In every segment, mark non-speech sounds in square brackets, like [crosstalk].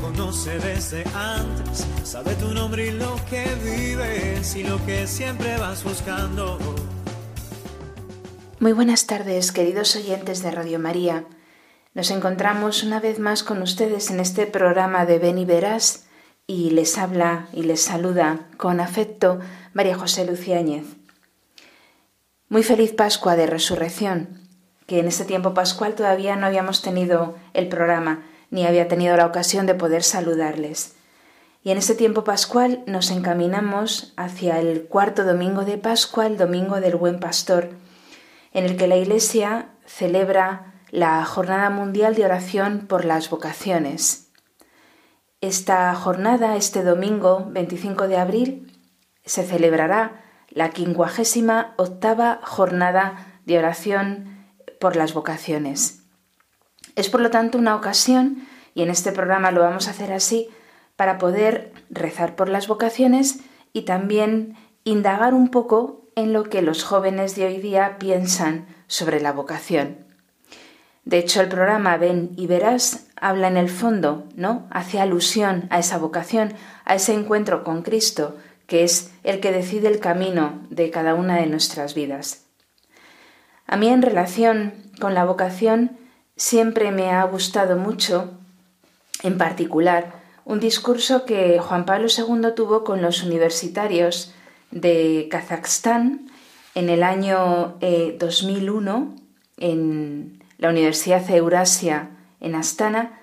Conoce desde antes, sabe tu nombre y lo que vives y lo que siempre vas buscando. Muy buenas tardes, queridos oyentes de Radio María. Nos encontramos una vez más con ustedes en este programa de Ven y Verás y les habla y les saluda con afecto María José Luciáñez. Muy feliz Pascua de Resurrección, que en este tiempo pascual todavía no habíamos tenido el programa ni había tenido la ocasión de poder saludarles. Y en este tiempo pascual nos encaminamos hacia el cuarto domingo de Pascua, el domingo del Buen Pastor, en el que la Iglesia celebra la Jornada Mundial de Oración por las Vocaciones. Esta jornada, este domingo 25 de abril, se celebrará la quincuagésima octava Jornada de Oración por las Vocaciones. Es por lo tanto una ocasión, y en este programa lo vamos a hacer así, para poder rezar por las vocaciones y también indagar un poco en lo que los jóvenes de hoy día piensan sobre la vocación. De hecho, el programa Ven y Verás habla en el fondo, ¿no? Hace alusión a esa vocación, a ese encuentro con Cristo, que es el que decide el camino de cada una de nuestras vidas. A mí en relación con la vocación siempre me ha gustado mucho, en particular, un discurso que Juan Pablo II tuvo con los universitarios de Kazajstán en el año 2001 eh, en la Universidad Eurasia en Astana,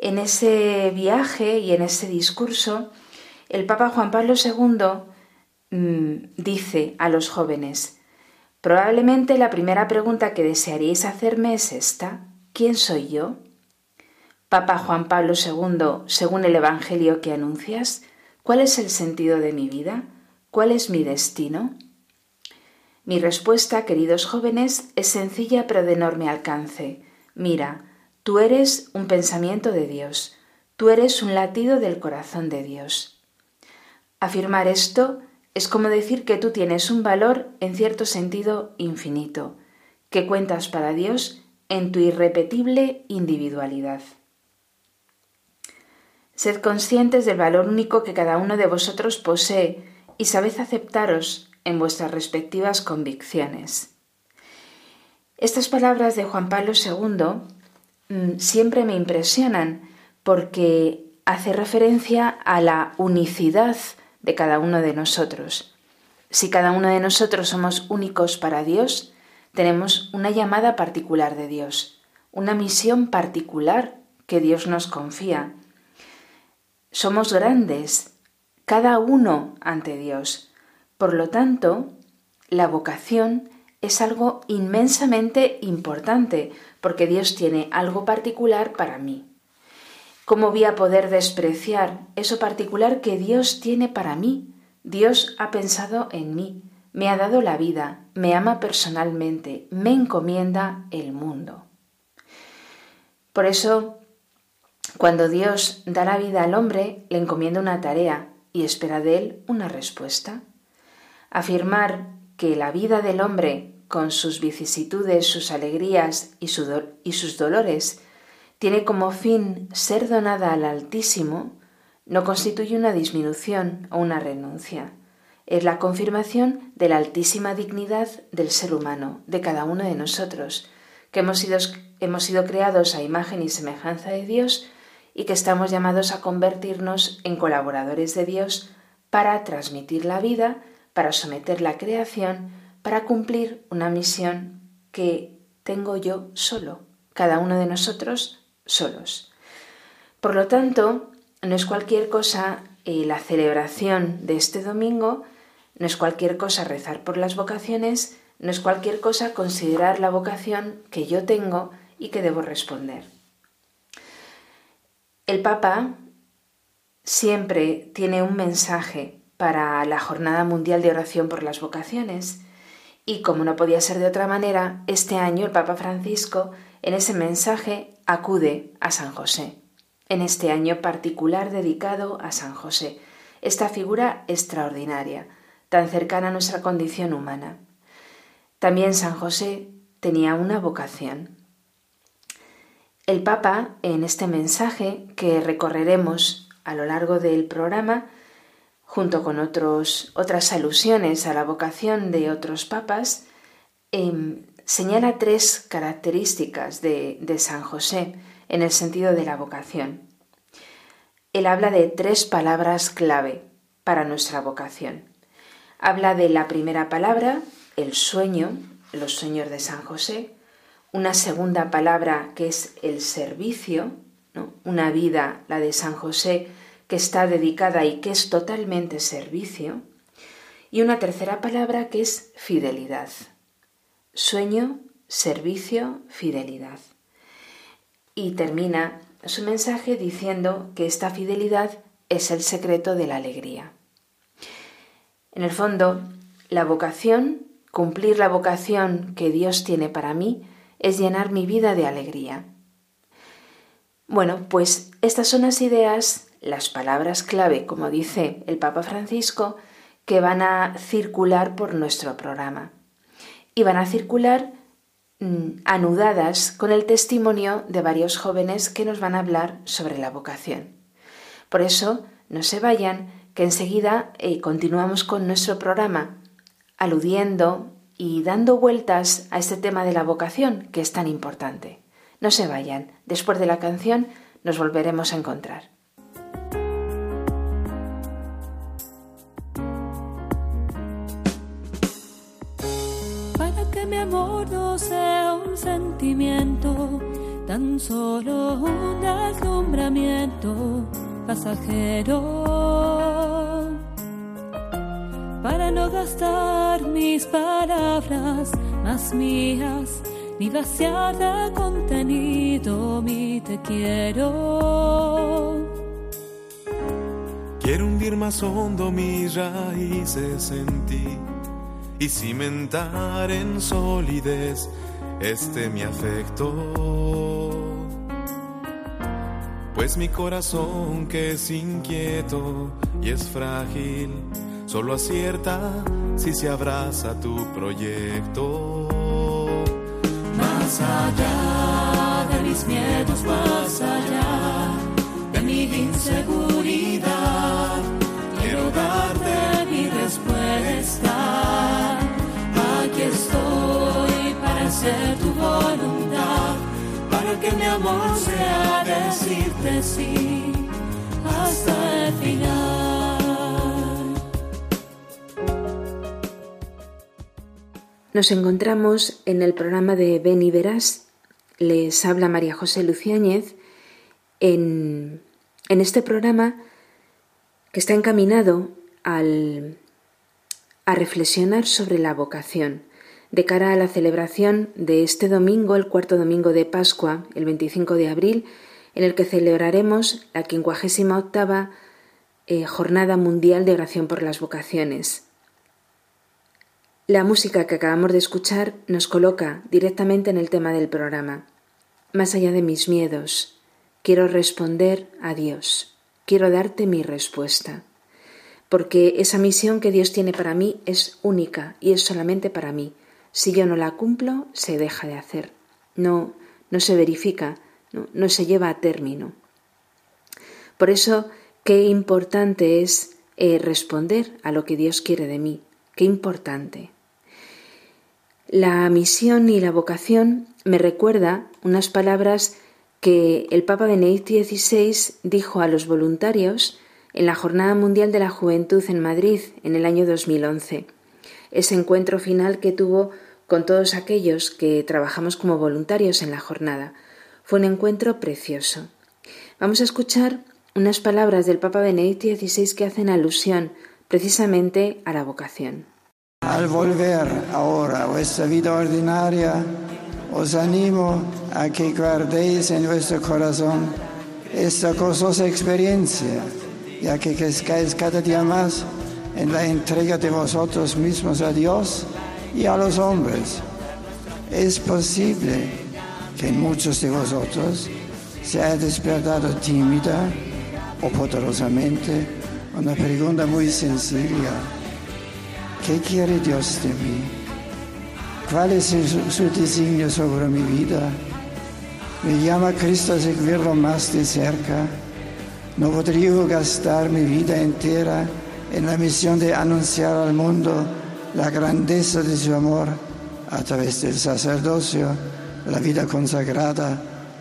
en ese viaje y en ese discurso, el Papa Juan Pablo II mm, dice a los jóvenes, probablemente la primera pregunta que desearíais hacerme es esta, ¿quién soy yo? Papa Juan Pablo II, según el Evangelio que anuncias, ¿cuál es el sentido de mi vida? ¿Cuál es mi destino? Mi respuesta, queridos jóvenes, es sencilla pero de enorme alcance. Mira, tú eres un pensamiento de Dios, tú eres un latido del corazón de Dios. Afirmar esto es como decir que tú tienes un valor en cierto sentido infinito, que cuentas para Dios en tu irrepetible individualidad. Sed conscientes del valor único que cada uno de vosotros posee y sabed aceptaros en vuestras respectivas convicciones. Estas palabras de Juan Pablo II mm, siempre me impresionan porque hace referencia a la unicidad de cada uno de nosotros. Si cada uno de nosotros somos únicos para Dios, tenemos una llamada particular de Dios, una misión particular que Dios nos confía. Somos grandes, cada uno ante Dios, por lo tanto, la vocación es algo inmensamente importante porque Dios tiene algo particular para mí. ¿Cómo voy a poder despreciar eso particular que Dios tiene para mí? Dios ha pensado en mí, me ha dado la vida, me ama personalmente, me encomienda el mundo. Por eso, cuando Dios da la vida al hombre, le encomienda una tarea y espera de él una respuesta. Afirmar que la vida del hombre, con sus vicisitudes, sus alegrías y, sus dolores, tiene como fin ser donada al Altísimo, no constituye una disminución o una renuncia. Es la confirmación de la altísima dignidad del ser humano, de cada uno de nosotros, que hemos sido, creados a imagen y semejanza de Dios y que estamos llamados a convertirnos en colaboradores de Dios para transmitir la vida para someter la creación, para cumplir una misión que tengo yo solo, cada uno de nosotros solos. Por lo tanto, no es cualquier cosa eh, la celebración de este domingo, no es cualquier cosa rezar por las vocaciones, no es cualquier cosa considerar la vocación que yo tengo y que debo responder. El Papa siempre tiene un mensaje para la Jornada Mundial de Oración por las Vocaciones. Y como no podía ser de otra manera, este año el Papa Francisco en ese mensaje acude a San José, en este año particular dedicado a San José, esta figura extraordinaria, tan cercana a nuestra condición humana. También San José tenía una vocación. El Papa, en este mensaje que recorreremos a lo largo del programa, junto con otros, otras alusiones a la vocación de otros papas, em, señala tres características de, de San José en el sentido de la vocación. Él habla de tres palabras clave para nuestra vocación. Habla de la primera palabra, el sueño, los sueños de San José, una segunda palabra que es el servicio, una vida, la de San José, que está dedicada y que es totalmente servicio, y una tercera palabra que es fidelidad. Sueño, servicio, fidelidad. Y termina su mensaje diciendo que esta fidelidad es el secreto de la alegría. En el fondo, la vocación, cumplir la vocación que Dios tiene para mí, es llenar mi vida de alegría. Bueno, pues estas son las ideas, las palabras clave, como dice el Papa Francisco, que van a circular por nuestro programa. Y van a circular mm, anudadas con el testimonio de varios jóvenes que nos van a hablar sobre la vocación. Por eso, no se vayan, que enseguida eh, continuamos con nuestro programa, aludiendo y dando vueltas a este tema de la vocación que es tan importante. No se vayan, después de la canción nos volveremos a encontrar. Para que mi amor no sea un sentimiento, tan solo un deslumbramiento pasajero para no gastar mis palabras más mías, ni vaciar de contenido mi te quiero. Quiero hundir más hondo mis raíces en ti y cimentar en solidez este mi afecto. Pues mi corazón que es inquieto y es frágil, solo acierta si se abraza tu proyecto. Más allá de mis miedos, más allá de mi inseguridad, quiero darte mi respuesta. Aquí estoy para hacer tu voluntad, para que mi amor sea sí hasta el final. Nos encontramos en el programa de Ven y Verás. Les habla María José Luciáñez en, en este programa que está encaminado al, a reflexionar sobre la vocación de cara a la celebración de este domingo, el cuarto domingo de Pascua, el 25 de abril, en el que celebraremos la 58 eh, Jornada Mundial de Oración por las Vocaciones. La música que acabamos de escuchar nos coloca directamente en el tema del programa. Más allá de mis miedos, quiero responder a Dios, quiero darte mi respuesta, porque esa misión que Dios tiene para mí es única y es solamente para mí. Si yo no la cumplo, se deja de hacer, no, no se verifica, no, se lleva a término. Por eso, qué importante es eh, responder a lo que Dios quiere de mí, qué importante. La misión y la vocación me recuerda unas palabras que el Papa Benedicto XVI dijo a los voluntarios en la Jornada Mundial de la Juventud en Madrid en el año 2011. Ese encuentro final que tuvo con todos aquellos que trabajamos como voluntarios en la jornada. Fue un encuentro precioso. Vamos a escuchar unas palabras del Papa Benedicto XVI que hacen alusión precisamente a la vocación. Al volver ahora a vuestra vida ordinaria, os animo a que guardéis en vuestro corazón esta gozosa experiencia, ya que crezcáis cada día más en la entrega de vosotros mismos a Dios y a los hombres. Es posible que en muchos de vosotros se haya despertado tímida o poderosamente una pregunta muy sencilla. ¿Qué quiere Dios de mí? ¿Cuál es su, su designio sobre mi vida? Me llama Cristo a seguirlo más de cerca. No podría gastar mi vida entera en la misión de anunciar al mundo la grandeza de su amor a través del sacerdocio, la vida consagrada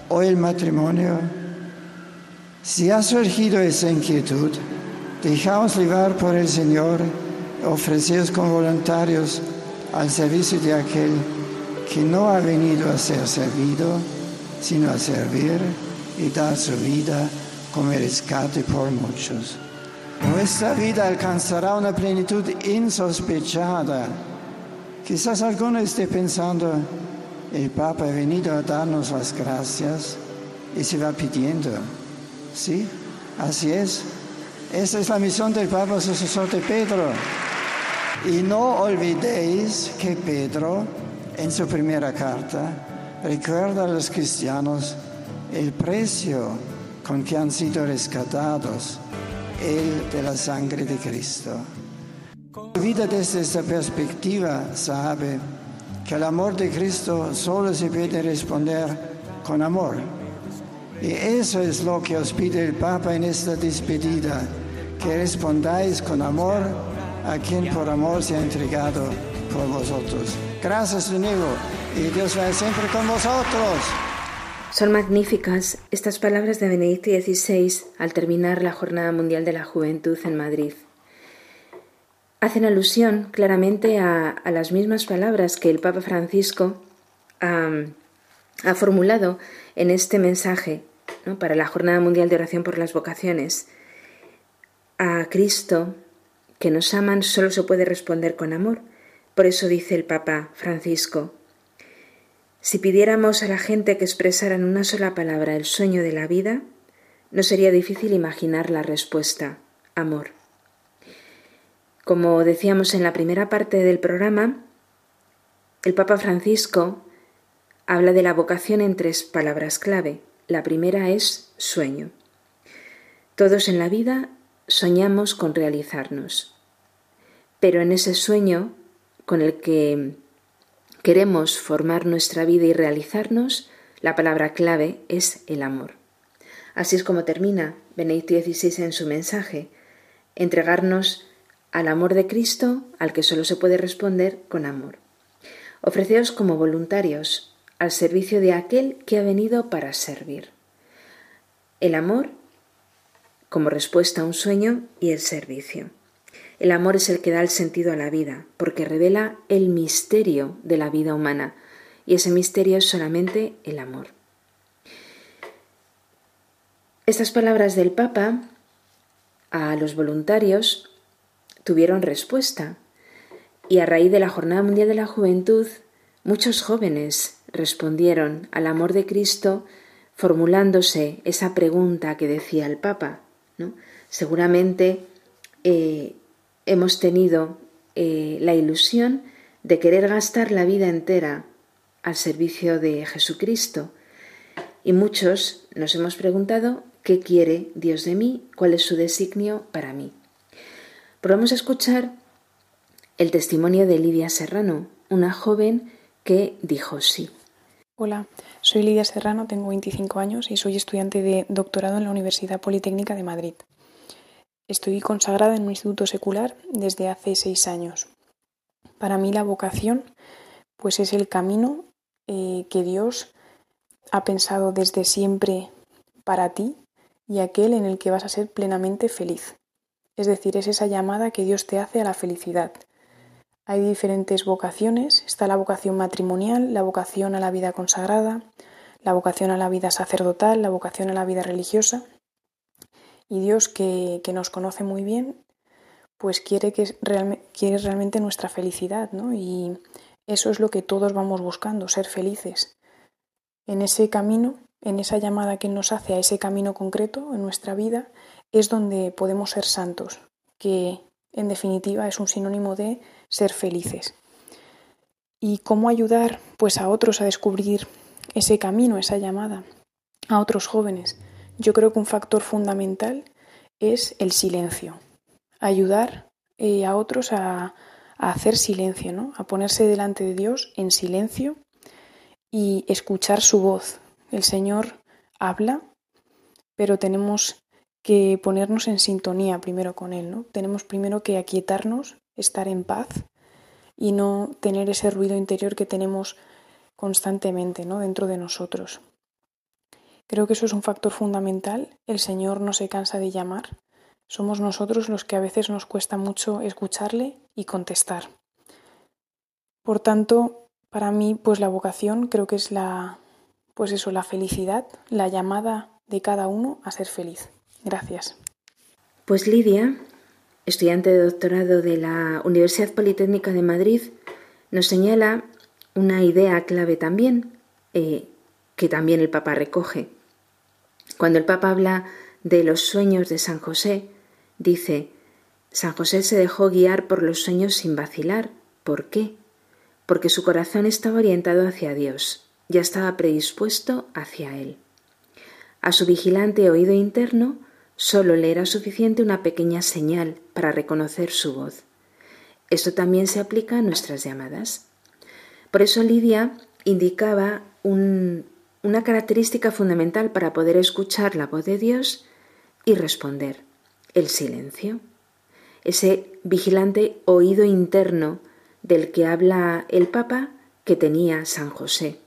o el matrimonio. Si ha surgido esa inquietud, dejaos llevar por el Señor, ofreceos como voluntarios al servicio de aquel que no ha venido a ser servido, sino a servir y dar su vida como rescate por muchos. Nuestra vida alcanzará una plenitud insospechada. Quizás alguno esté pensando, el Papa ha venido a darnos las gracias y se va pidiendo. Sí, así es. Esa es la misión del Papa sucesor de Pedro. Y no olvidéis que Pedro, en su primera carta, recuerda a los cristianos el precio con que han sido rescatados, el de la sangre de Cristo. La vida desde esta perspectiva sabe que el amor de Cristo solo se puede responder con amor. Y eso es lo que os pide el Papa en esta despedida, que respondáis con amor a quien por amor se ha entregado por vosotros. Gracias de nuevo y Dios va siempre con vosotros. Son magníficas estas palabras de Benedicto XVI al terminar la Jornada Mundial de la Juventud en Madrid. Hacen alusión claramente a, las mismas palabras que el Papa Francisco ha, formulado en este mensaje para la Jornada Mundial de Oración por las Vocaciones. A Cristo, que nos aman, solo se puede responder con amor. Por eso dice el Papa Francisco, si pidiéramos a la gente que expresara en una sola palabra el sueño de la vida, no sería difícil imaginar la respuesta, amor. Como decíamos en la primera parte del programa, el Papa Francisco habla de la vocación en tres palabras clave. La primera es sueño. Todos en la vida soñamos con realizarnos, pero en ese sueño con el que queremos formar nuestra vida y realizarnos, la palabra clave es el amor. Así es como termina Benedicto XVI en su mensaje, entregarnos al amor de Cristo al que solo se puede responder con amor. Ofreceos como voluntarios al servicio de aquel que ha venido para servir. El amor como respuesta a un sueño y el servicio. El amor es el que da el sentido a la vida, porque revela el misterio de la vida humana, y ese misterio es solamente el amor. Estas palabras del Papa a los voluntarios tuvieron respuesta, y a raíz de la Jornada Mundial de la Juventud, muchos jóvenes respondieron al amor de Cristo formulándose esa pregunta que decía el Papa. ¿no? Seguramente eh, hemos tenido eh, la ilusión de querer gastar la vida entera al servicio de Jesucristo. Y muchos nos hemos preguntado qué quiere Dios de mí, cuál es su designio para mí. Pero vamos a escuchar el testimonio de Lidia Serrano, una joven que dijo sí. Hola, soy Lidia Serrano, tengo 25 años y soy estudiante de doctorado en la Universidad Politécnica de Madrid. Estoy consagrada en un instituto secular desde hace seis años. Para mí la vocación pues es el camino eh, que Dios ha pensado desde siempre para ti y aquel en el que vas a ser plenamente feliz. Es decir, es esa llamada que Dios te hace a la felicidad. Hay diferentes vocaciones. Está la vocación matrimonial, la vocación a la vida consagrada, la vocación a la vida sacerdotal, la vocación a la vida religiosa. Y Dios, que, nos conoce muy bien, pues quiere, que quiere realmente nuestra felicidad, ¿no? Y eso es lo que todos vamos buscando, ser felices. En ese camino, en esa llamada que nos hace a ese camino concreto en nuestra vida, es donde podemos ser santos, que en definitiva, es un sinónimo de ser felices. ¿Y cómo ayudar pues a otros a descubrir ese camino, esa llamada, a otros jóvenes? Yo creo que un factor fundamental es el silencio. Ayudar eh, a otros a, a hacer silencio, ¿no? A ponerse delante de Dios en silencio y escuchar su voz. El Señor habla, pero tenemos que ponernos en sintonía primero con Él, ¿no? Tenemos primero que aquietarnos, estar en paz y no tener ese ruido interior que tenemos constantemente, ¿no? Dentro de nosotros. Creo que eso es un factor fundamental. El Señor no se cansa de llamar. Somos nosotros los que a veces nos cuesta mucho escucharle y contestar. Por tanto, para mí, pues la vocación creo que es la, pues eso, la felicidad, la llamada de cada uno a ser feliz. Gracias. Pues Lidia, estudiante de doctorado de la Universidad Politécnica de Madrid, nos señala una idea clave también, eh, que también el Papa recoge. Cuando el Papa habla de los sueños de San José, dice, San José se dejó guiar por los sueños sin vacilar. ¿Por qué? Porque su corazón estaba orientado hacia Dios, ya estaba predispuesto hacia Él. A su vigilante oído interno solo le era suficiente una pequeña señal para reconocer su voz. Esto también se aplica a nuestras llamadas. Por eso Lidia indicaba una característica fundamental para poder escuchar la voz de Dios y responder, el silencio ese vigilante oído interno del que habla el Papa que tenía San José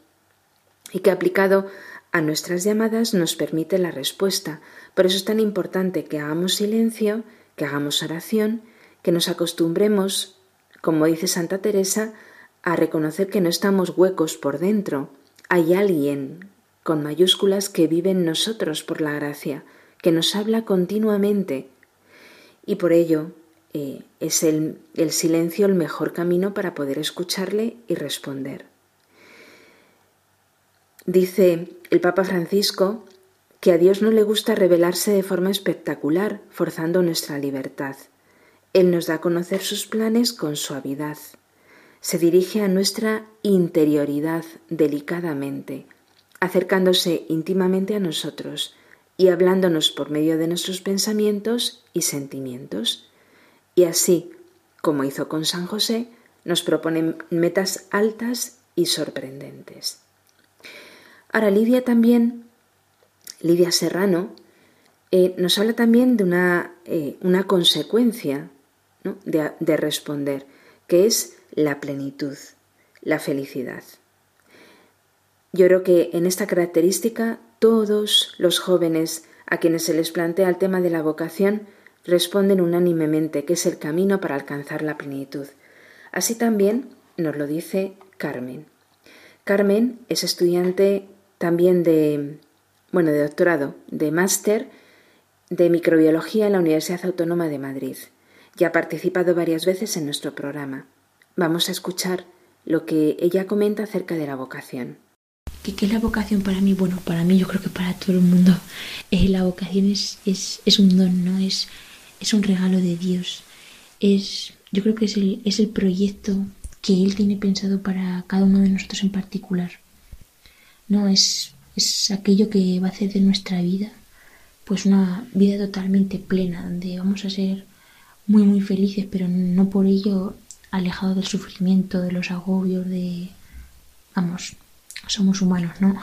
y que aplicado a nuestras llamadas nos permite la respuesta. Por eso es tan importante que hagamos silencio, que hagamos oración, que nos acostumbremos, como dice Santa Teresa, a reconocer que no estamos huecos por dentro. Hay alguien con mayúsculas que vive en nosotros por la gracia, que nos habla continuamente. Y por ello eh, es el, el silencio el mejor camino para poder escucharle y responder. Dice el Papa Francisco que a Dios no le gusta revelarse de forma espectacular, forzando nuestra libertad. Él nos da a conocer sus planes con suavidad. Se dirige a nuestra interioridad delicadamente, acercándose íntimamente a nosotros y hablándonos por medio de nuestros pensamientos y sentimientos. Y así, como hizo con San José, nos propone metas altas y sorprendentes. Ahora, Lidia también, Lidia Serrano, eh, nos habla también de una, eh, una consecuencia de, de responder, que es la plenitud, la felicidad. Yo creo que en esta característica todos los jóvenes a quienes se les plantea el tema de la vocación responden unánimemente que es el camino para alcanzar la plenitud. Así también nos lo dice Carmen. Carmen es estudiante también de, bueno, de doctorado, de máster de microbiología en la Universidad Autónoma de Madrid y ha participado varias veces en nuestro programa. Vamos a escuchar lo que ella comenta acerca de la vocación. ¿Qué, es la vocación para mí? Bueno, para mí yo creo que para todo el mundo eh, la vocación es, es, es, un don, ¿no? Es, es un regalo de Dios. Es, yo creo que es el, es el proyecto que Él tiene pensado para cada uno de nosotros en particular. No es, es aquello que va a hacer de nuestra vida pues una vida totalmente plena, donde vamos a ser muy muy felices, pero no por ello alejados del sufrimiento, de los agobios, de vamos, somos humanos, ¿no?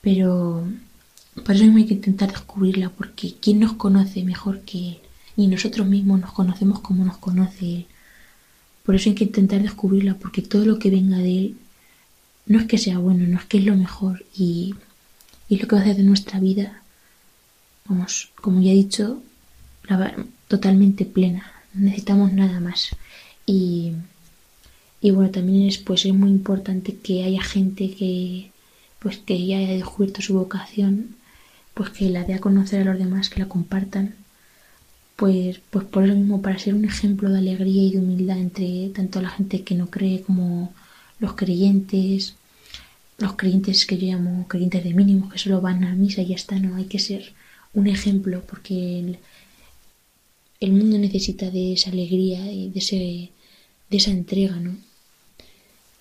Pero por eso hay que intentar descubrirla, porque ¿quién nos conoce mejor que Él? ni nosotros mismos nos conocemos como nos conoce Él. Por eso hay que intentar descubrirla, porque todo lo que venga de Él no es que sea bueno, no es que es lo mejor y, y lo que va a hacer de nuestra vida, vamos, como ya he dicho, totalmente plena. No necesitamos nada más. Y, y bueno, también es, pues, es muy importante que haya gente que, pues, que ya haya descubierto su vocación, pues que la dé a conocer a los demás, que la compartan pues, pues por eso mismo, para ser un ejemplo de alegría y de humildad entre tanto la gente que no cree como los creyentes, los creyentes que yo llamo creyentes de mínimos, que solo van a misa y ya está, no, hay que ser un ejemplo, porque el mundo necesita de esa alegría y de, ese, de esa entrega, ¿no?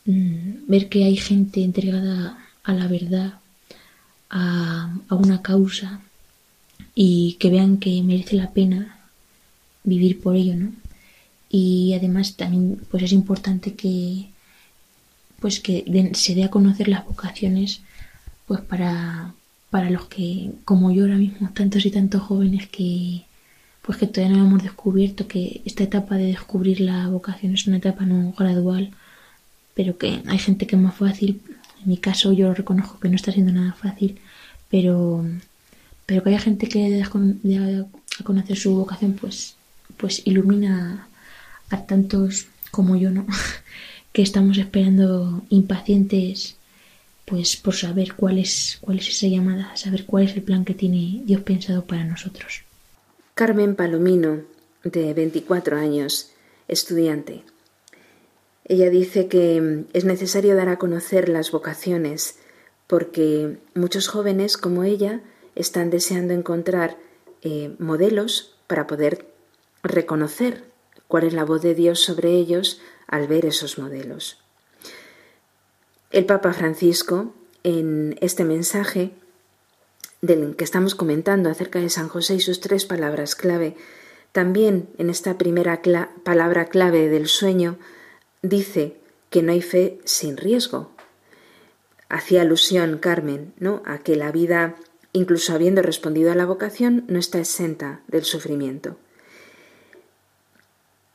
Mm, ver que hay gente entregada a la verdad, a, a una causa y que vean que merece la pena vivir por ello, ¿no? Y además también pues es importante que pues que se dé a conocer las vocaciones pues para, para los que como yo ahora mismo tantos y tantos jóvenes que pues que todavía no hemos descubierto que esta etapa de descubrir la vocación es una etapa no gradual pero que hay gente que es más fácil. En mi caso yo lo reconozco que no está siendo nada fácil pero pero que haya gente que de a conocer su vocación pues pues ilumina a tantos como yo no [laughs] que estamos esperando impacientes pues por saber cuál es cuál es esa llamada saber cuál es el plan que tiene Dios pensado para nosotros. Carmen Palomino de 24 años estudiante. Ella dice que es necesario dar a conocer las vocaciones porque muchos jóvenes como ella están deseando encontrar eh, modelos para poder reconocer cuál es la voz de Dios sobre ellos al ver esos modelos. El Papa Francisco, en este mensaje del que estamos comentando acerca de San José y sus tres palabras clave, también en esta primera palabra clave del sueño, dice que no hay fe sin riesgo. Hacía alusión Carmen, ¿no? a que la vida incluso habiendo respondido a la vocación, no está exenta del sufrimiento.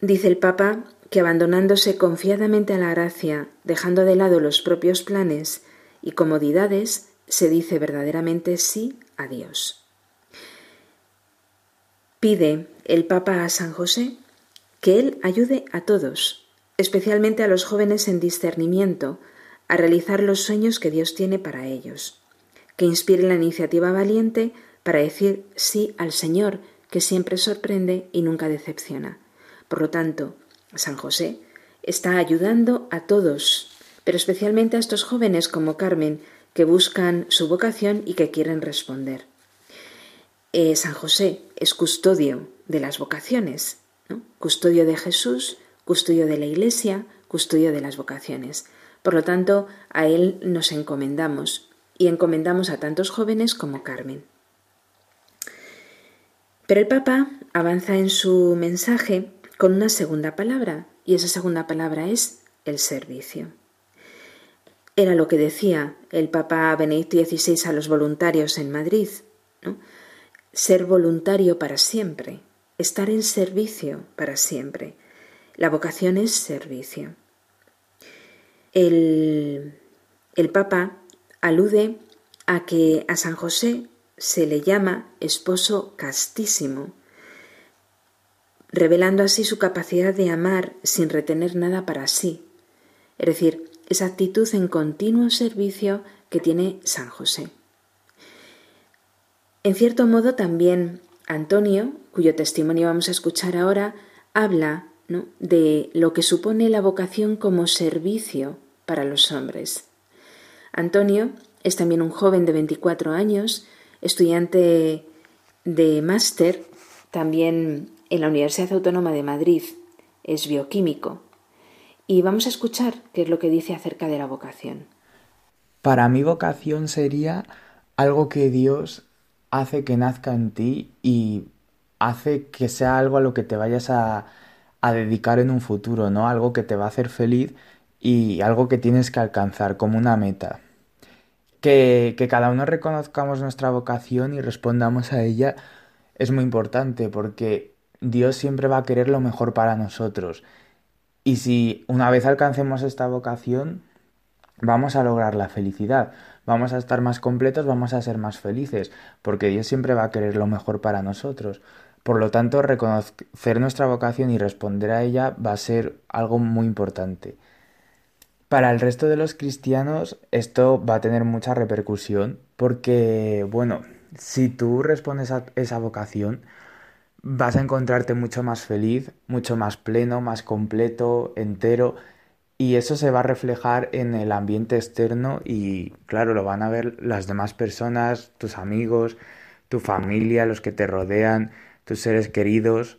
Dice el Papa que abandonándose confiadamente a la gracia, dejando de lado los propios planes y comodidades, se dice verdaderamente sí a Dios. Pide el Papa a San José que Él ayude a todos, especialmente a los jóvenes en discernimiento, a realizar los sueños que Dios tiene para ellos que inspire la iniciativa valiente para decir sí al Señor, que siempre sorprende y nunca decepciona. Por lo tanto, San José está ayudando a todos, pero especialmente a estos jóvenes como Carmen, que buscan su vocación y que quieren responder. Eh, San José es custodio de las vocaciones, custodio de Jesús, custodio de la Iglesia, custodio de las vocaciones. Por lo tanto, a Él nos encomendamos y encomendamos a tantos jóvenes como Carmen. Pero el Papa avanza en su mensaje con una segunda palabra, y esa segunda palabra es el servicio. Era lo que decía el Papa Benedicto XVI a los voluntarios en Madrid, ser voluntario para siempre, estar en servicio para siempre. La vocación es servicio. El, el Papa alude a que a San José se le llama esposo castísimo, revelando así su capacidad de amar sin retener nada para sí, es decir, esa actitud en continuo servicio que tiene San José. En cierto modo también Antonio, cuyo testimonio vamos a escuchar ahora, habla de lo que supone la vocación como servicio para los hombres. Antonio es también un joven de 24 años, estudiante de máster también en la Universidad Autónoma de Madrid. Es bioquímico. Y vamos a escuchar qué es lo que dice acerca de la vocación. Para mí vocación sería algo que Dios hace que nazca en ti y hace que sea algo a lo que te vayas a, dedicar en un futuro, ¿no? Algo que te va a hacer feliz y algo que tienes que alcanzar como una meta. Que, que cada uno reconozcamos nuestra vocación y respondamos a ella es muy importante porque Dios siempre va a querer lo mejor para nosotros. Y si una vez alcancemos esta vocación, vamos a lograr la felicidad, vamos a estar más completos, vamos a ser más felices, porque Dios siempre va a querer lo mejor para nosotros. Por lo tanto, reconocer nuestra vocación y responder a ella va a ser algo muy importante. Para el resto de los cristianos esto va a tener mucha repercusión porque, bueno, si tú respondes a esa vocación, vas a encontrarte mucho más feliz, mucho más pleno, más completo, entero, y eso se va a reflejar en el ambiente externo y, claro, lo van a ver las demás personas, tus amigos, tu familia, los que te rodean, tus seres queridos,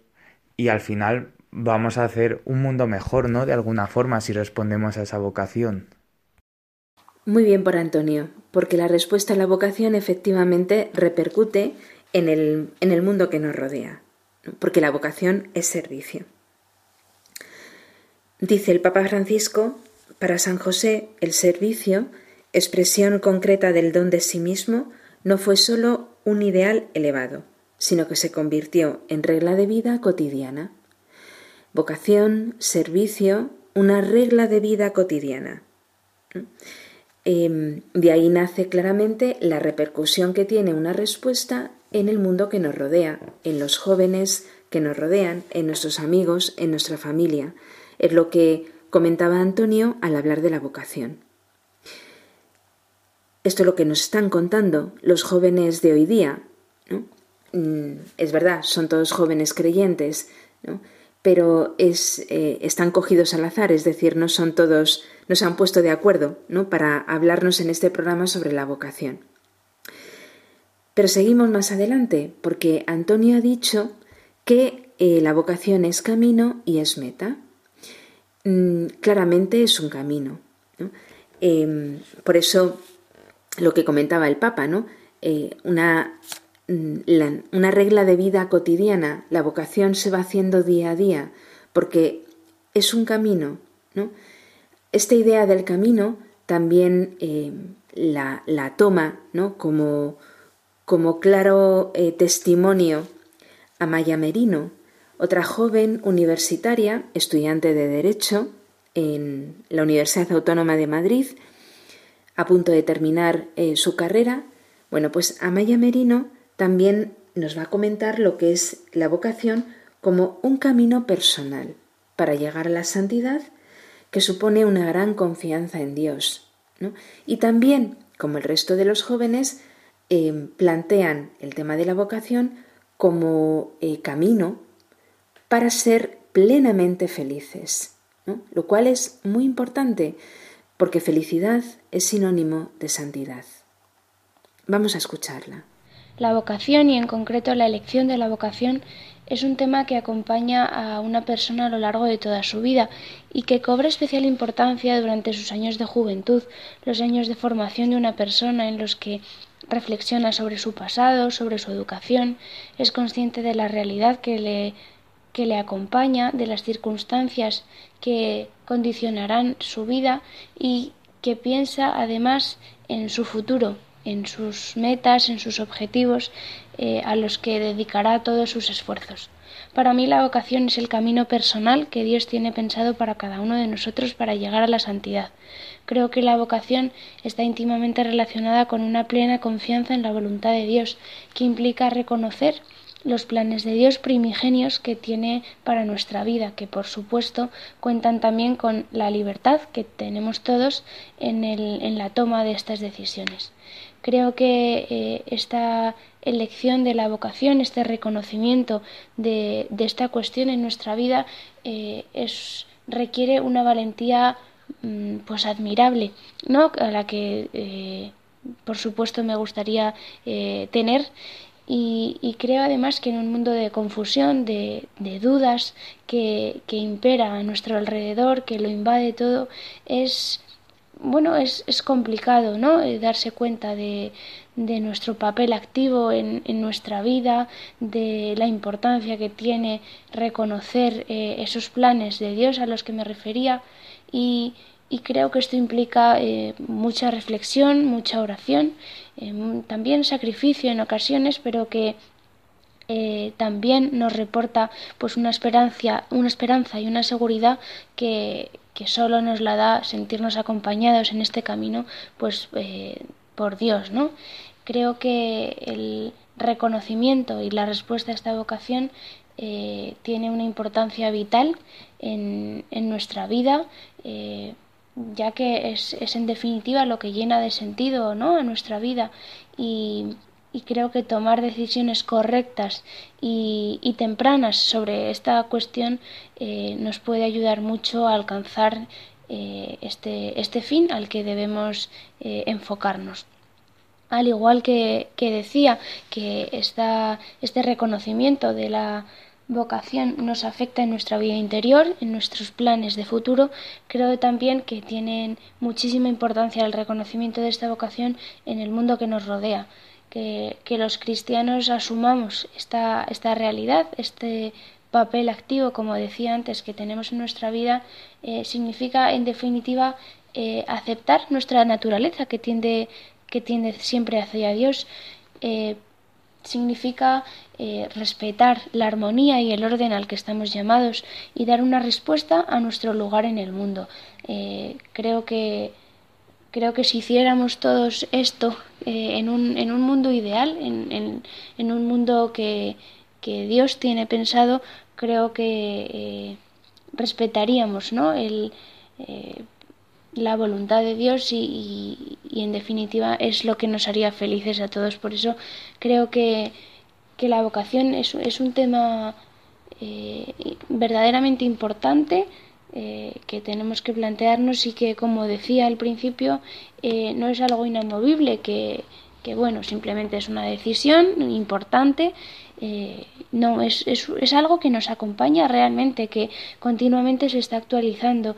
y al final vamos a hacer un mundo mejor, ¿no? De alguna forma, si respondemos a esa vocación. Muy bien por Antonio, porque la respuesta a la vocación efectivamente repercute en el, en el mundo que nos rodea, porque la vocación es servicio. Dice el Papa Francisco, para San José el servicio, expresión concreta del don de sí mismo, no fue sólo un ideal elevado, sino que se convirtió en regla de vida cotidiana. Vocación, servicio, una regla de vida cotidiana. Em, de ahí nace claramente la repercusión que tiene una respuesta en el mundo que nos rodea, en los jóvenes que nos rodean, en nuestros amigos, en nuestra familia. Es lo que comentaba Antonio al hablar de la vocación. Esto es lo que nos están contando los jóvenes de hoy día. Mm, es verdad, son todos jóvenes creyentes, pero es, eh, están cogidos al azar, es decir, no son todos, no se han puesto de acuerdo ¿no? para hablarnos en este programa sobre la vocación. Pero seguimos más adelante, porque Antonio ha dicho que eh, la vocación es camino y es meta. Mm, claramente es un camino. Em, por eso lo que comentaba el Papa, ¿no? Eh, una, mm, una regla de vida cotidiana, la vocación se va haciendo día a día, porque es un camino, ¿no? Esta idea del camino también eh, la, la, toma ¿no? como, como claro eh, testimonio a Maya Merino, otra joven universitaria, estudiante de Derecho en la Universidad Autónoma de Madrid, a punto de terminar eh, su carrera, bueno, pues Amaya Merino también nos va a comentar lo que es la vocación como un camino personal para llegar a la santidad que supone una gran confianza en Dios. Y también, como el resto de los jóvenes, eh, plantean el tema de la vocación como eh, camino para ser plenamente felices, lo cual es muy importante porque felicidad es sinónimo de santidad. Vamos a escucharla. La vocación y en concreto la elección de la vocación es un tema que acompaña a una persona a lo largo de toda su vida y que cobra especial importancia durante sus años de juventud, los años de formación de una persona en los que reflexiona sobre su pasado, sobre su educación, es consciente de la realidad que le, que le acompaña, de las circunstancias que condicionarán su vida y que piensa además en su futuro, en sus metas, en sus objetivos eh, a los que dedicará todos sus esfuerzos. Para mí la vocación es el camino personal que Dios tiene pensado para cada uno de nosotros para llegar a la santidad. Creo que la vocación está íntimamente relacionada con una plena confianza en la voluntad de Dios, que implica reconocer los planes de Dios primigenios que tiene para nuestra vida, que por supuesto cuentan también con la libertad que tenemos todos en, la toma de estas decisiones. Creo que eh, esta elección de la vocación, este reconocimiento de, esta cuestión en nuestra vida eh, es, requiere una valentía mm, pues admirable, ¿no? a la que eh, por supuesto me gustaría tener y, creo además que en un mundo de confusión, de, dudas que, impera a nuestro alrededor, que lo invade todo, es bueno, es, es complicado, ¿no? Eh, darse cuenta de, nuestro papel activo en, nuestra vida, de la importancia que tiene reconocer eh, esos planes de Dios a los que me refería y, y creo que esto implica eh, mucha reflexión, mucha oración, eh, también sacrificio en ocasiones, pero que también nos reporta pues una esperanza, una esperanza y una seguridad que, que solo nos la da sentirnos acompañados en este camino pues por Dios, ¿no? Creo que el reconocimiento y la respuesta a esta vocación tiene una importancia vital en, nuestra vida ya que es, en definitiva lo que llena de sentido ¿no? a nuestra vida y, creo que tomar decisiones correctas y, tempranas sobre esta cuestión eh, nos puede ayudar mucho a alcanzar eh, este, este fin al que debemos eh, enfocarnos. Al igual que, que decía que esta, este reconocimiento de la vocación nos afecta en nuestra vida interior, en nuestros planes de futuro, creo también que tienen muchísima importancia el reconocimiento de esta vocación en el mundo que nos rodea. Que, los cristianos asumamos esta, esta realidad, este papel activo, como decía antes, que tenemos en nuestra vida, eh, significa en definitiva eh, aceptar nuestra naturaleza que tiende, que tiende siempre hacia Dios. Eh, significa eh, respetar la armonía y el orden al que estamos llamados y dar una respuesta a nuestro lugar en el mundo. Eh, creo que creo que si hiciéramos todos esto en, un, en, un, mundo ideal, en, en, un mundo que, que, Dios tiene pensado, creo que respetaríamos ¿no? el, la voluntad de Dios y, en definitiva es lo que nos haría felices a todos. Por eso creo que, la vocación es, es un tema eh, verdaderamente importante eh, que tenemos que plantearnos y que, como decía al principio, eh, no es algo inamovible, que, que, bueno, simplemente es una decisión importante. no, es, es, es, algo que nos acompaña realmente, que continuamente se está actualizando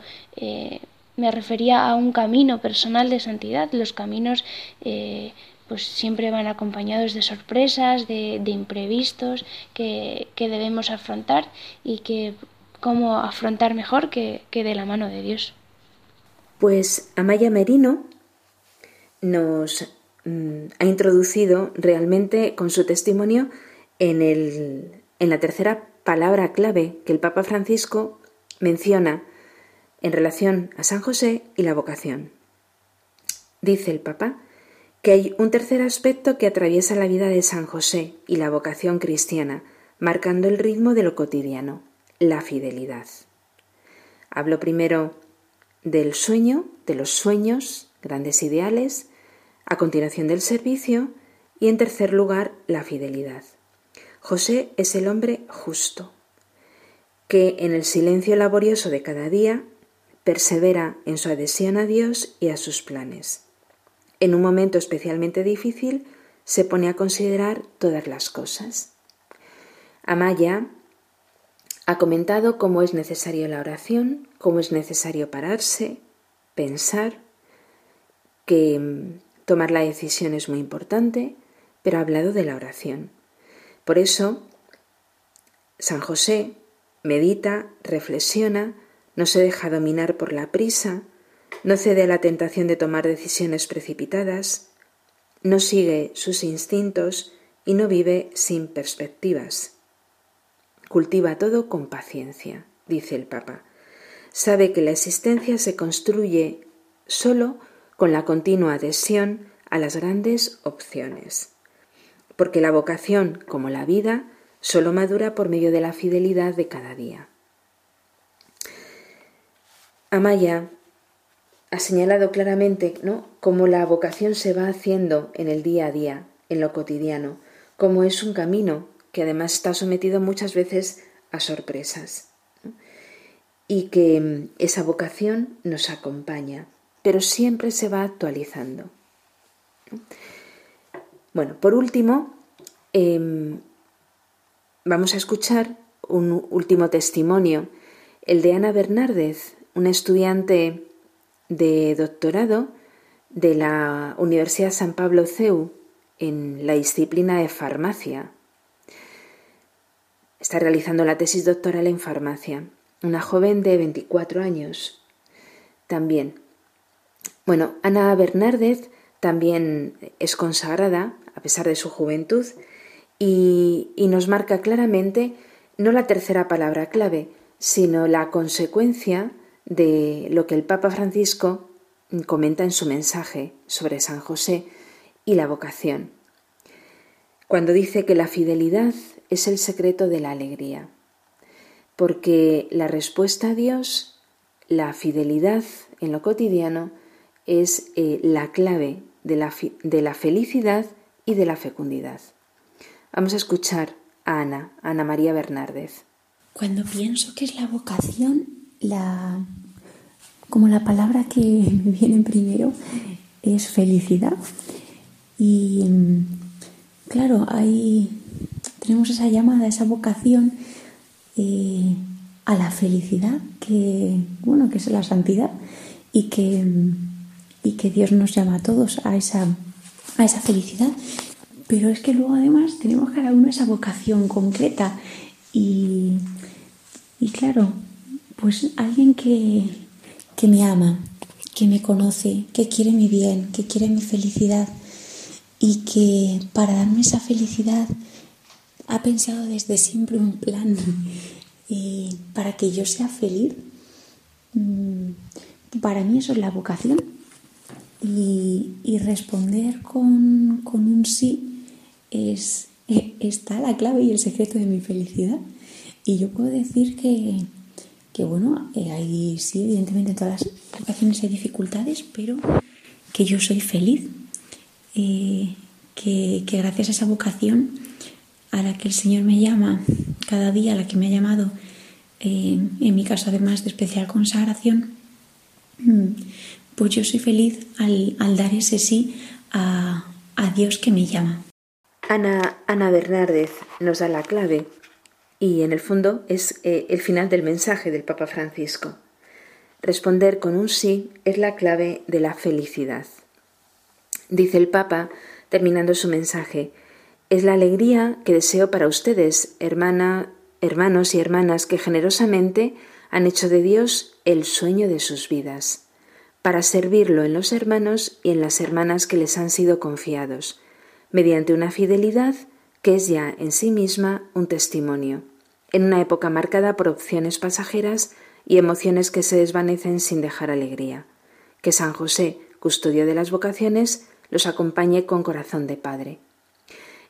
me refería a un camino personal de santidad. Los caminos eh, pues siempre van acompañados de sorpresas, de, imprevistos que, debemos afrontar y que cómo afrontar mejor que, de la mano de Dios. Pues Amaya Merino nos mm, ha introducido realmente con su testimonio en, el, en la tercera palabra clave que el Papa Francisco menciona en relación a San José y la vocación. Dice el Papa que hay un tercer aspecto que atraviesa la vida de San José y la vocación cristiana, marcando el ritmo de lo cotidiano, la fidelidad. Hablo primero del sueño, de los sueños, grandes ideales, a continuación del servicio y en tercer lugar la fidelidad. José es el hombre justo, que en el silencio laborioso de cada día persevera en su adhesión a Dios y a sus planes. En un momento especialmente difícil, se pone a considerar todas las cosas. Amaya ha comentado cómo es necesario la oración, cómo es necesario pararse, pensar, que mm, tomar la decisión es muy importante, pero ha hablado de la oración. Por eso, San José medita, reflexiona, no se deja dominar por la prisa, no cede a la tentación de tomar decisiones precipitadas, no sigue sus instintos y no vive sin perspectivas. Cultiva todo con paciencia, dice el Papa. Sabe que la existencia se construye solo con la continua adhesión a las grandes opciones, porque la vocación, como la vida, solo madura por medio de la fidelidad de cada día. Amaya ha señalado claramente ¿no? cómo la vocación se va haciendo en el día a día, en lo cotidiano, cómo es un camino que además está sometido muchas veces a sorpresas y que mm, esa vocación nos acompaña, pero siempre se va actualizando. Bueno, por último, em, vamos a escuchar un último testimonio, el de Ana Bernárdez, una estudiante de doctorado de la Universidad San Pablo CEU en la disciplina de farmacia. Está realizando la tesis doctoral en farmacia. Una joven de 24 años. También. Bueno, Ana Bernárdez también es consagrada, a pesar de su juventud, y, y nos marca claramente no la tercera palabra clave, sino la consecuencia de lo que el Papa Francisco comenta en su mensaje sobre San José y la vocación, cuando dice que la fidelidad es el secreto de la alegría, porque la respuesta a Dios, la fidelidad en lo cotidiano, es eh, la clave de la, de la felicidad y de la fecundidad. Vamos a escuchar a Ana, Ana María Bernárdez. Cuando pienso que es la vocación, la, como la palabra que me viene primero es felicidad. Y claro, ahí tenemos esa llamada, esa vocación eh, a la felicidad, que, bueno, que es la santidad, y que, y que Dios nos llama a todos a esa, a esa felicidad. Pero es que luego además tenemos cada uno esa vocación concreta y, y claro, pues alguien que, que me ama, que me conoce, que quiere mi bien, que quiere mi felicidad y que para darme esa felicidad ha pensado desde siempre un plan [laughs] eh, para que yo sea feliz. Mm, para mí eso es la vocación y, responder con, un sí es, [laughs] está la clave y el secreto de mi felicidad. Y yo puedo decir que, que bueno, eh, hay, sí, evidentemente en todas las ocasiones hay dificultades, pero que yo soy feliz, eh, que, gracias a esa vocación a la que el Señor me llama cada día, a la que me ha llamado, eh, en mi caso además de especial consagración, mm, pues yo soy feliz al, dar ese sí a, Dios que me llama. Ana, Ana Bernárdez nos da la clave y en el fondo es eh, el final del mensaje del Papa Francisco. Responder con un sí es la clave de la felicidad. Dice el Papa, terminando su mensaje, es la alegría que deseo para ustedes, hermana, hermanos y hermanas que generosamente han hecho de Dios el sueño de sus vidas, para servirlo en los hermanos y en las hermanas que les han sido confiados, mediante una fidelidad que es ya en sí misma un testimonio, en una época marcada por opciones pasajeras y emociones que se desvanecen sin dejar alegría. Que San José, custodio de las vocaciones, los acompañe con corazón de Padre.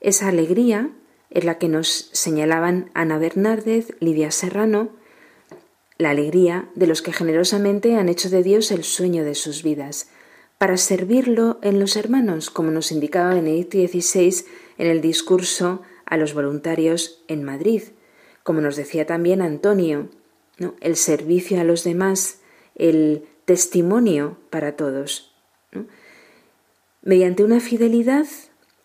Esa alegría es la que nos señalaban Ana Bernárdez, Lidia Serrano, la alegría de los que generosamente han hecho de Dios el sueño de sus vidas, para servirlo en los hermanos, como nos indicaba Benedicto XVI en el discurso a los voluntarios en Madrid, como nos decía también Antonio, el servicio a los demás, el testimonio para todos, mediante una fidelidad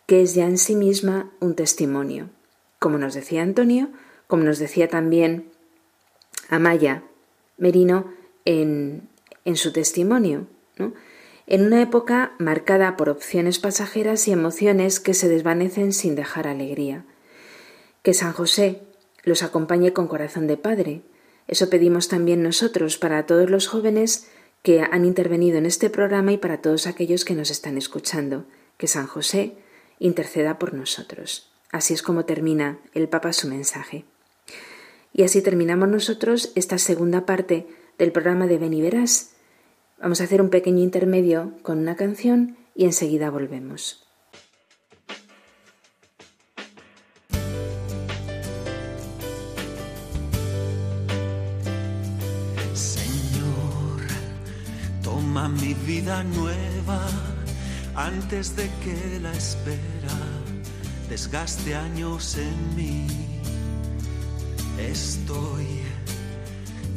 que es ya en sí misma un testimonio, como nos decía Antonio, como nos decía también Amaya Merino en, en su testimonio. ¿no? En una época marcada por opciones pasajeras y emociones que se desvanecen sin dejar alegría. Que San José los acompañe con corazón de Padre. Eso pedimos también nosotros para todos los jóvenes que han intervenido en este programa y para todos aquellos que nos están escuchando. Que San José interceda por nosotros. Así es como termina el Papa su mensaje. Y así terminamos nosotros esta segunda parte del programa de Ven Verás Vamos a hacer un pequeño intermedio con una canción y enseguida volvemos. Señor, toma mi vida nueva antes de que la espera desgaste años en mí. Estoy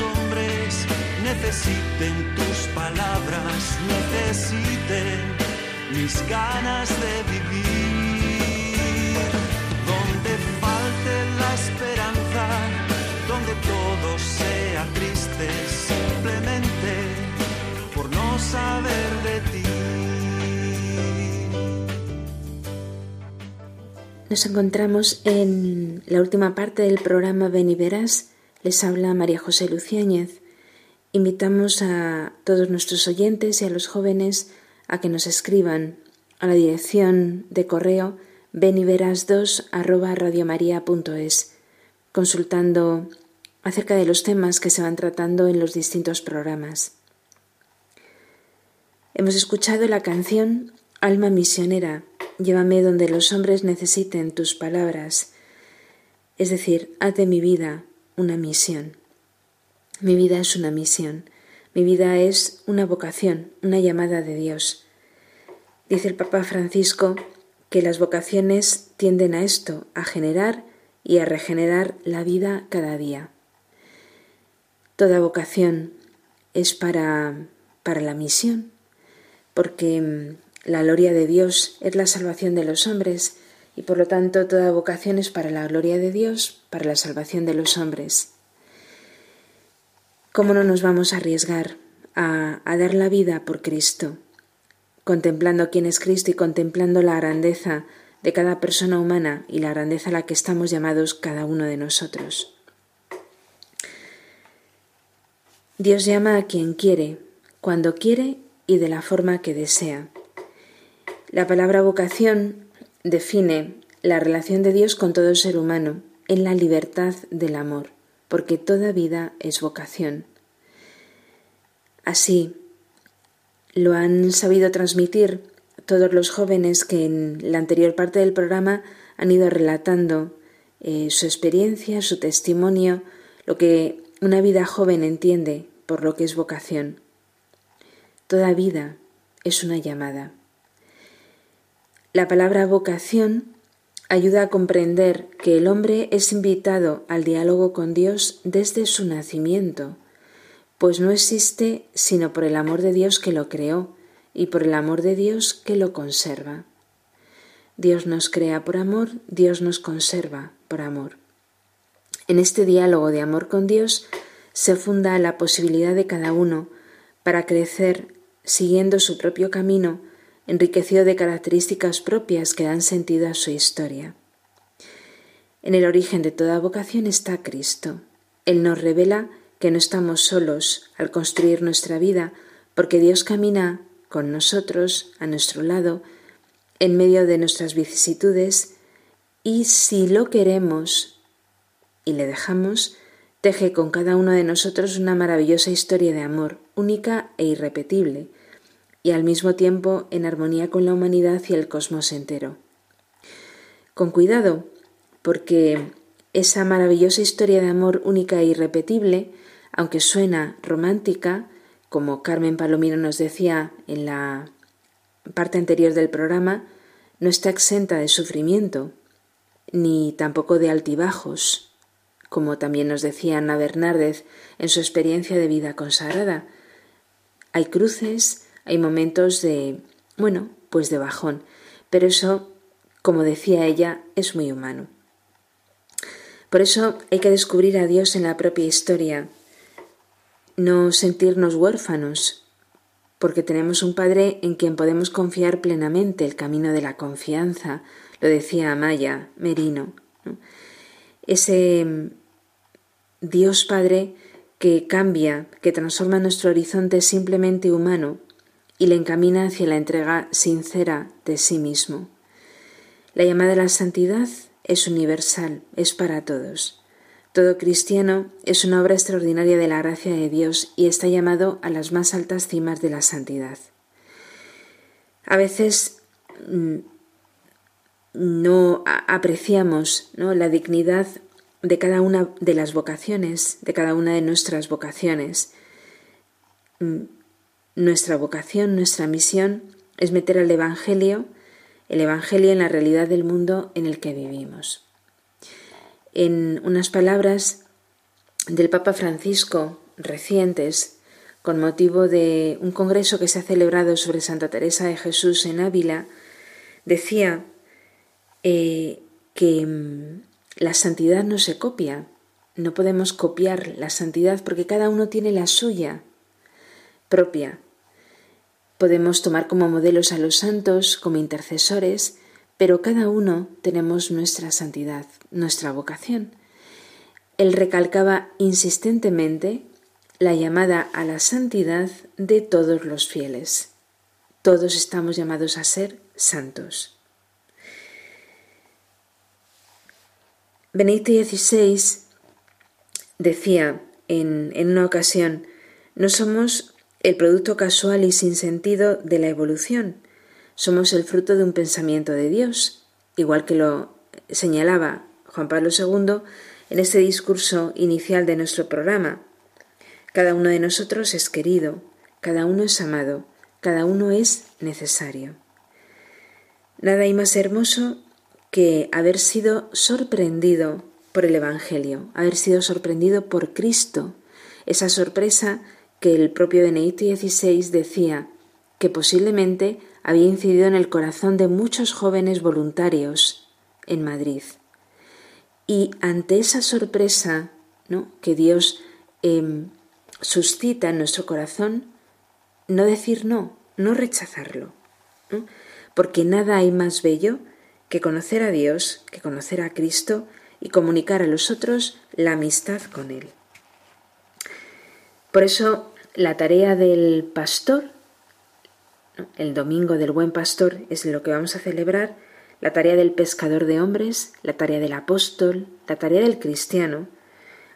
hombres necesiten tus palabras, necesiten mis ganas de vivir. Donde falte la esperanza, donde todo sea triste, simplemente por no saber de ti. Nos encontramos en la última parte del programa Ven y Verás. Les habla María José Luciáñez. Invitamos a todos nuestros oyentes y a los jóvenes a que nos escriban a la dirección de correo beniveras2 consultando acerca de los temas que se van tratando en los distintos programas. Hemos escuchado la canción Alma misionera Llévame donde los hombres necesiten tus palabras, es decir, haz de mi vida una misión. Mi vida es una misión, mi vida es una vocación, una llamada de Dios. Dice el Papa Francisco que las vocaciones tienden a esto, a generar y a regenerar la vida cada día. Toda vocación es para, para la misión, porque mm, la gloria de Dios es la salvación de los hombres y por lo tanto toda vocación es para la gloria de Dios, para la salvación de los hombres. ¿Cómo no nos vamos a arriesgar a, a dar la vida por Cristo? Contemplando quién es Cristo y contemplando la grandeza de cada persona humana y la grandeza a la que estamos llamados cada uno de nosotros. Dios llama a quien quiere, cuando quiere y de la forma que desea. La palabra vocación define la relación de Dios con todo ser humano en la libertad del amor, porque toda vida es vocación. Así, lo han sabido transmitir todos los jóvenes que en la anterior parte del programa han ido relatando eh, su experiencia, su testimonio, lo que una vida joven entiende por lo que es vocación. Toda vida es una llamada. La palabra vocación ayuda a comprender que el hombre es invitado al diálogo con Dios desde su nacimiento, pues no existe sino por el amor de Dios que lo creó y por el amor de Dios que lo conserva. Dios nos crea por amor, Dios nos conserva por amor. En este diálogo de amor con Dios se funda la posibilidad de cada uno para crecer siguiendo su propio camino, enriquecido de características propias que dan sentido a su historia. En el origen de toda vocación está Cristo. Él nos revela que no estamos solos al construir nuestra vida, porque Dios camina con nosotros, a nuestro lado, en medio de nuestras vicisitudes, y si lo queremos y le dejamos, teje con cada uno de nosotros una maravillosa historia de amor, única e irrepetible, y al mismo tiempo en armonía con la humanidad y el cosmos entero. Con cuidado, porque esa maravillosa historia de amor única e irrepetible, aunque suena romántica, como Carmen Palomino nos decía en la parte anterior del programa, no está exenta de sufrimiento, ni tampoco de altibajos, como también nos decía Ana Bernárdez en su experiencia de vida consagrada. Hay cruces, hay momentos de, bueno, pues de bajón, pero eso, como decía ella, es muy humano. Por eso hay que descubrir a Dios en la propia historia, no sentirnos huérfanos, porque tenemos un Padre en quien podemos confiar plenamente el camino de la confianza, lo decía Amaya Merino. Ese mm, Dios Padre que cambia, que transforma nuestro horizonte simplemente humano y le encamina hacia la entrega sincera de sí mismo. La llamada a la santidad es universal, es para todos. Todo cristiano es una obra extraordinaria de la gracia de Dios y está llamado a las más altas cimas de la santidad. A veces mm, no apreciamos la dignidad de cada una de las vocaciones, de cada una de nuestras vocaciones. Nuestra vocación, nuestra misión es meter al Evangelio, el Evangelio en la realidad del mundo en el que vivimos. En unas palabras del Papa Francisco recientes, con motivo de un congreso que se ha celebrado sobre Santa Teresa de Jesús en Ávila, decía eh, que mm, la santidad no se copia, no podemos copiar la santidad porque cada uno tiene la suya propia. Podemos tomar como modelos a los santos, como intercesores, pero cada uno tenemos nuestra santidad, nuestra vocación. Él recalcaba insistentemente la llamada a la santidad de todos los fieles. Todos estamos llamados a ser santos. Benedicto XVI decía en, en una ocasión, no somos el producto casual y sin sentido de la evolución, somos el fruto de un pensamiento de Dios, igual que lo señalaba Juan Pablo II en este discurso inicial de nuestro programa. Cada uno de nosotros es querido, cada uno es amado, cada uno es necesario. Nada hay más hermoso que haber sido sorprendido por el Evangelio, haber sido sorprendido por Cristo, esa sorpresa que el propio Benedicto XVI decía que posiblemente había incidido en el corazón de muchos jóvenes voluntarios en Madrid. Y ante esa sorpresa ¿no? que Dios em, suscita en nuestro corazón, no decir no, no rechazarlo, porque nada hay más bello que conocer a Dios, que conocer a Cristo y comunicar a los otros la amistad con Él. Por eso la tarea del pastor el domingo del buen pastor es lo que vamos a celebrar, la tarea del pescador de hombres, la tarea del apóstol, la tarea del cristiano.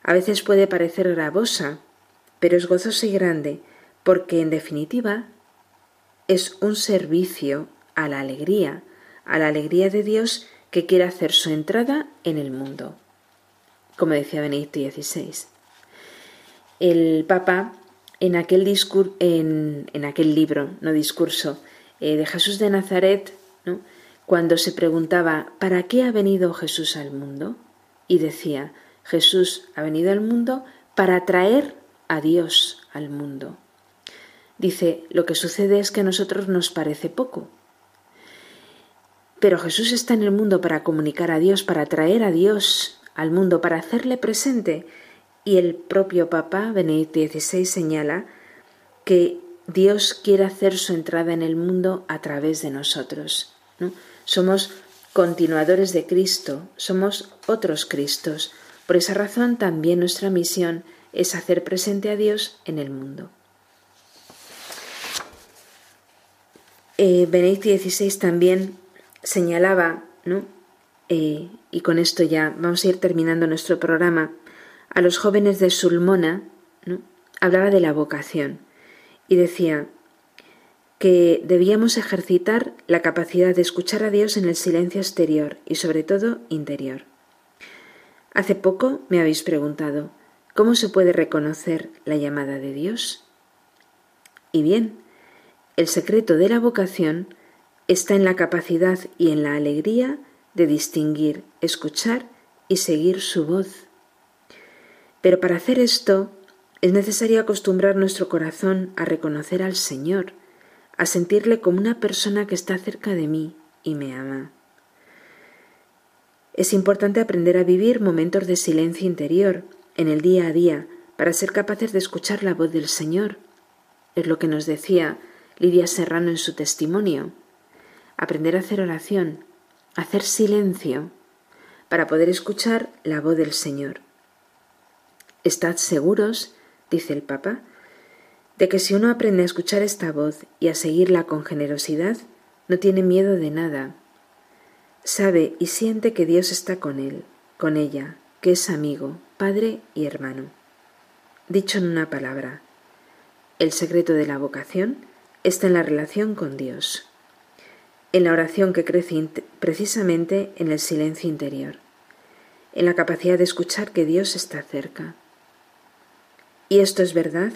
A veces puede parecer gravosa, pero es gozosa y grande, porque en definitiva es un servicio a la alegría, a la alegría de Dios que quiere hacer su entrada en el mundo, como decía Benedicto XVI. El Papa en aquel, en, aquel libro, no discurso, eh, de Jesús de Nazaret, cuando se preguntaba ¿para qué ha venido Jesús al mundo? Y decía, Jesús ha venido al mundo para traer a Dios al mundo. Dice, lo que sucede es que a nosotros nos parece poco. Pero Jesús está en el mundo para comunicar a Dios, para traer a Dios al mundo, para hacerle presente y el propio Papa Benedicto XVI señala que Dios quiere hacer su entrada en el mundo a través de nosotros. Somos continuadores de Cristo, somos otros Cristos. Por esa razón también nuestra misión es hacer presente a Dios en el mundo. Eh, Benedicto XVI también señalaba, ¿no? Eh, y con esto ya vamos a ir terminando nuestro programa, a los jóvenes de Sulmona, hablaba de la vocación y decía que debíamos ejercitar la capacidad de escuchar a Dios en el silencio exterior y sobre todo interior. Hace poco me habéis preguntado, ¿cómo se puede reconocer la llamada de Dios? Y bien, el secreto de la vocación está en la capacidad y en la alegría de distinguir, escuchar y seguir su voz pero para hacer esto es necesario acostumbrar nuestro corazón a reconocer al Señor, a sentirle como una persona que está cerca de mí y me ama. Es importante aprender a vivir momentos de silencio interior en el día a día para ser capaces de escuchar la voz del Señor. Es lo que nos decía Lidia Serrano en su testimonio. Aprender a hacer oración, hacer silencio, para poder escuchar la voz del Señor. Estad seguros, dice el Papa, de que si uno aprende a escuchar esta voz y a seguirla con generosidad, no tiene miedo de nada. Sabe y siente que Dios está con él, con ella, que es amigo, padre y hermano. Dicho en una palabra, el secreto de la vocación está en la relación con Dios, en la oración que crece precisamente en el silencio interior, en la capacidad de escuchar que Dios está cerca. Y esto es verdad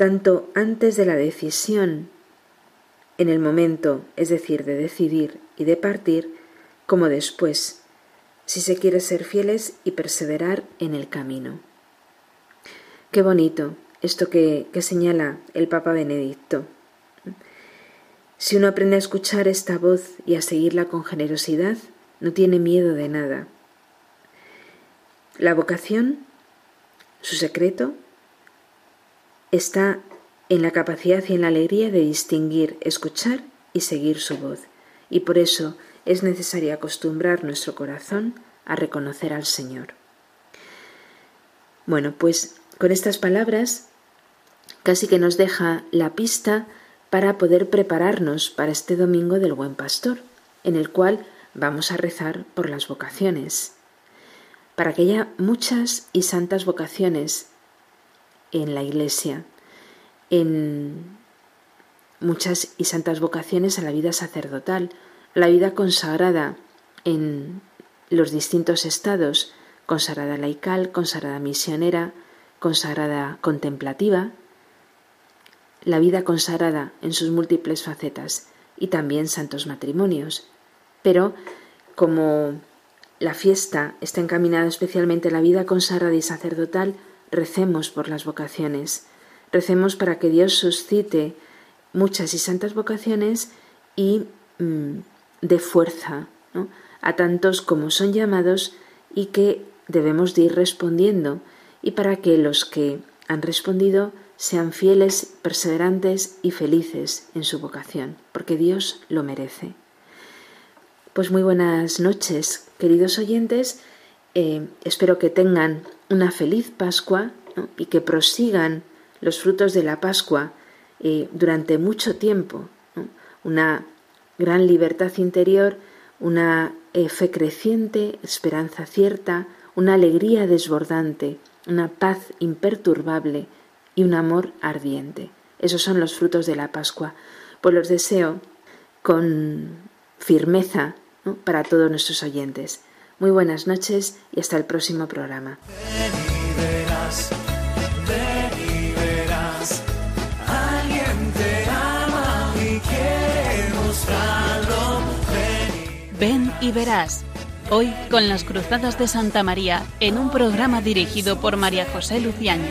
tanto antes de la decisión, en el momento, es decir, de decidir y de partir, como después, si se quiere ser fieles y perseverar en el camino. Qué bonito esto que, que señala el Papa Benedicto. Si uno aprende a escuchar esta voz y a seguirla con generosidad, no tiene miedo de nada. La vocación, su secreto, está en la capacidad y en la alegría de distinguir, escuchar y seguir su voz. Y por eso es necesario acostumbrar nuestro corazón a reconocer al Señor. Bueno, pues con estas palabras casi que nos deja la pista para poder prepararnos para este domingo del buen pastor, en el cual vamos a rezar por las vocaciones, para que haya muchas y santas vocaciones en la Iglesia, en muchas y santas vocaciones a la vida sacerdotal, la vida consagrada en los distintos estados, consagrada laical, consagrada misionera, consagrada contemplativa, la vida consagrada en sus múltiples facetas y también santos matrimonios. Pero como la fiesta está encaminada especialmente a la vida consagrada y sacerdotal, recemos por las vocaciones, recemos para que Dios suscite muchas y santas vocaciones y mm, dé fuerza a tantos como son llamados y que debemos de ir respondiendo y para que los que han respondido sean fieles, perseverantes y felices en su vocación, porque Dios lo merece. Pues muy buenas noches, queridos oyentes. Eh, espero que tengan una feliz Pascua y que prosigan los frutos de la Pascua eh, durante mucho tiempo. Una gran libertad interior, una eh, fe creciente, esperanza cierta, una alegría desbordante, una paz imperturbable y un amor ardiente. Esos son los frutos de la Pascua. Pues los deseo con firmeza para todos nuestros oyentes. Muy buenas noches y hasta el próximo programa. Ven y verás. Hoy con las Cruzadas de Santa María en un programa dirigido por María José Luciano.